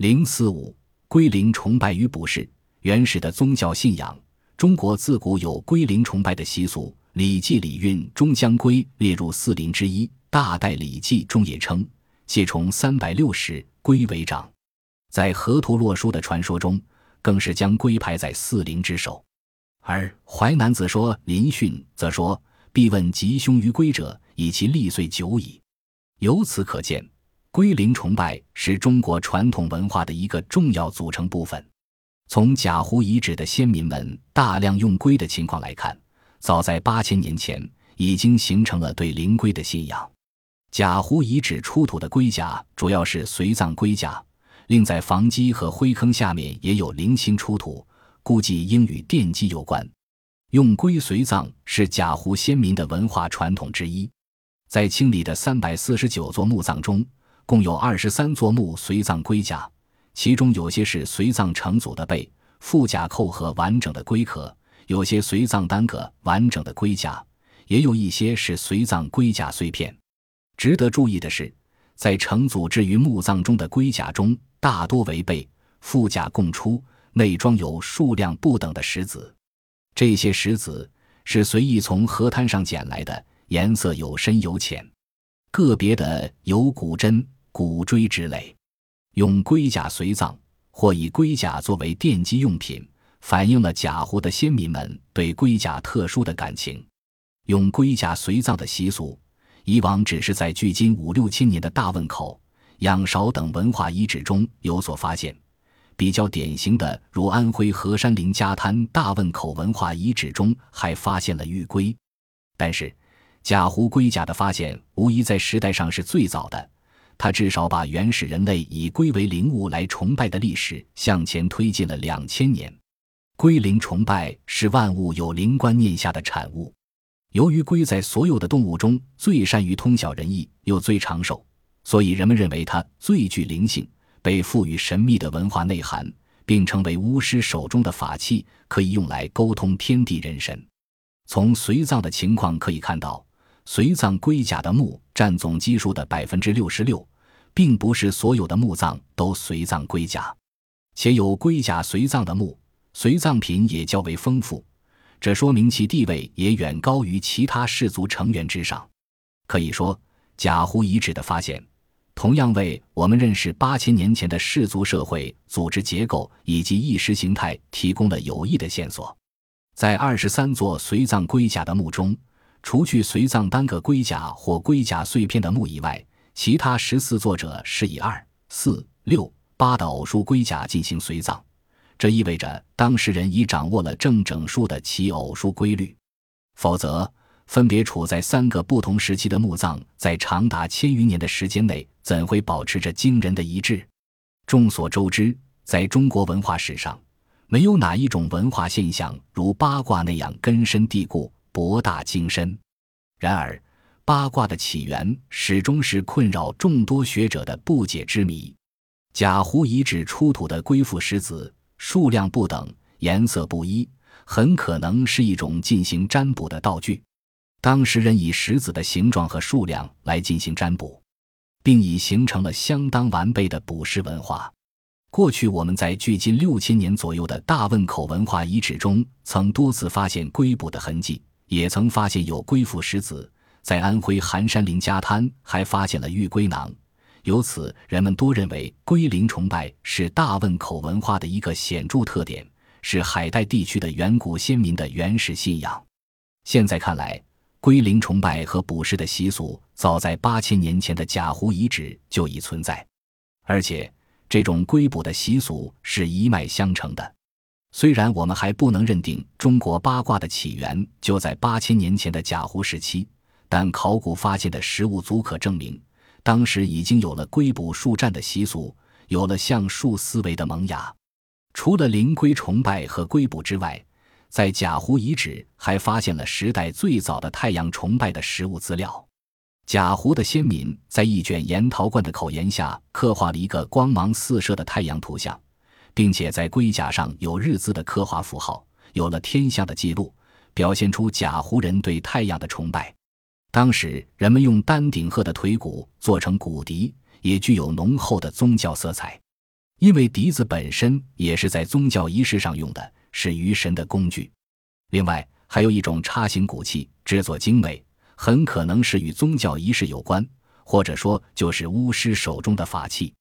零四五龟灵崇拜与卜筮，原始的宗教信仰。中国自古有龟灵崇拜的习俗，《礼记·礼运》中将龟列入四灵之一，《大代礼记》中也称“谢虫三百六十，龟为长”。在河图洛书的传说中，更是将龟排在四灵之首。而《淮南子·说林训》则说：“必问吉凶于龟者，以其历岁久矣。”由此可见。龟灵崇拜是中国传统文化的一个重要组成部分。从贾湖遗址的先民们大量用龟的情况来看，早在八千年前已经形成了对灵龟的信仰。贾湖遗址出土的龟甲主要是随葬龟甲，另在房基和灰坑下面也有零星出土，估计应与奠基有关。用龟随葬是贾湖先民的文化传统之一。在清理的三百四十九座墓葬中，共有二十三座墓随葬龟甲，其中有些是随葬成组的背、腹甲扣合完整的龟壳，有些随葬单个完整的龟甲，也有一些是随葬龟甲碎片。值得注意的是，在成组置于墓葬中的龟甲中，大多为背、腹甲共出，内装有数量不等的石子。这些石子是随意从河滩上捡来的，颜色有深有浅，个别的有骨针。骨锥之类，用龟甲随葬，或以龟甲作为奠基用品，反映了贾湖的先民们对龟甲特殊的感情。用龟甲随葬的习俗，以往只是在距今五六千年的大汶口、仰韶等文化遗址中有所发现。比较典型的，如安徽合山林家滩大汶口文化遗址中，还发现了玉龟。但是，贾湖龟甲的发现，无疑在时代上是最早的。他至少把原始人类以龟为灵物来崇拜的历史向前推进了两千年。龟灵崇拜是万物有灵观念下的产物。由于龟在所有的动物中最善于通晓人意，又最长寿，所以人们认为它最具灵性，被赋予神秘的文化内涵，并成为巫师手中的法器，可以用来沟通天地人神。从随葬的情况可以看到，随葬龟甲的墓占总基数的百分之六十六。并不是所有的墓葬都随葬龟甲，且有龟甲随葬的墓，随葬品也较为丰富，这说明其地位也远高于其他氏族成员之上。可以说，贾湖遗址的发现，同样为我们认识八千年前的氏族社会组织结构以及意识形态提供了有益的线索。在二十三座随葬龟甲的墓中，除去随葬单个龟甲或龟甲碎片的墓以外，其他十四作者是以二、四、六、八的偶数龟甲进行随葬，这意味着当事人已掌握了正整数的其偶数规律。否则，分别处在三个不同时期的墓葬，在长达千余年的时间内，怎会保持着惊人的一致？众所周知，在中国文化史上，没有哪一种文化现象如八卦那样根深蒂固、博大精深。然而，八卦的起源始终是困扰众多学者的不解之谜。贾湖遗址出土的龟腹石子数量不等，颜色不一，很可能是一种进行占卜的道具。当时人以石子的形状和数量来进行占卜，并已形成了相当完备的卜筮文化。过去我们在距今六千年左右的大汶口文化遗址中，曾多次发现龟卜的痕迹，也曾发现有龟腹石子。在安徽含山陵家滩还发现了玉龟囊，由此人们多认为龟灵崇拜是大汶口文化的一个显著特点，是海带地区的远古先民的原始信仰。现在看来，龟灵崇拜和捕食的习俗早在八千年前的贾湖遗址就已存在，而且这种龟卜的习俗是一脉相承的。虽然我们还不能认定中国八卦的起源就在八千年前的贾湖时期。但考古发现的实物足可证明，当时已经有了龟卜树战的习俗，有了象数思维的萌芽。除了灵龟崇拜和龟卜之外，在贾湖遗址还发现了时代最早的太阳崇拜的实物资料。贾湖的先民在一卷岩陶罐的口沿下刻画了一个光芒四射的太阳图像，并且在龟甲上有日字的刻画符号，有了天象的记录，表现出贾湖人对太阳的崇拜。当时人们用丹顶鹤的腿骨做成骨笛，也具有浓厚的宗教色彩。因为笛子本身也是在宗教仪式上用的，是鱼神的工具。另外，还有一种叉形骨器，制作精美，很可能是与宗教仪式有关，或者说就是巫师手中的法器。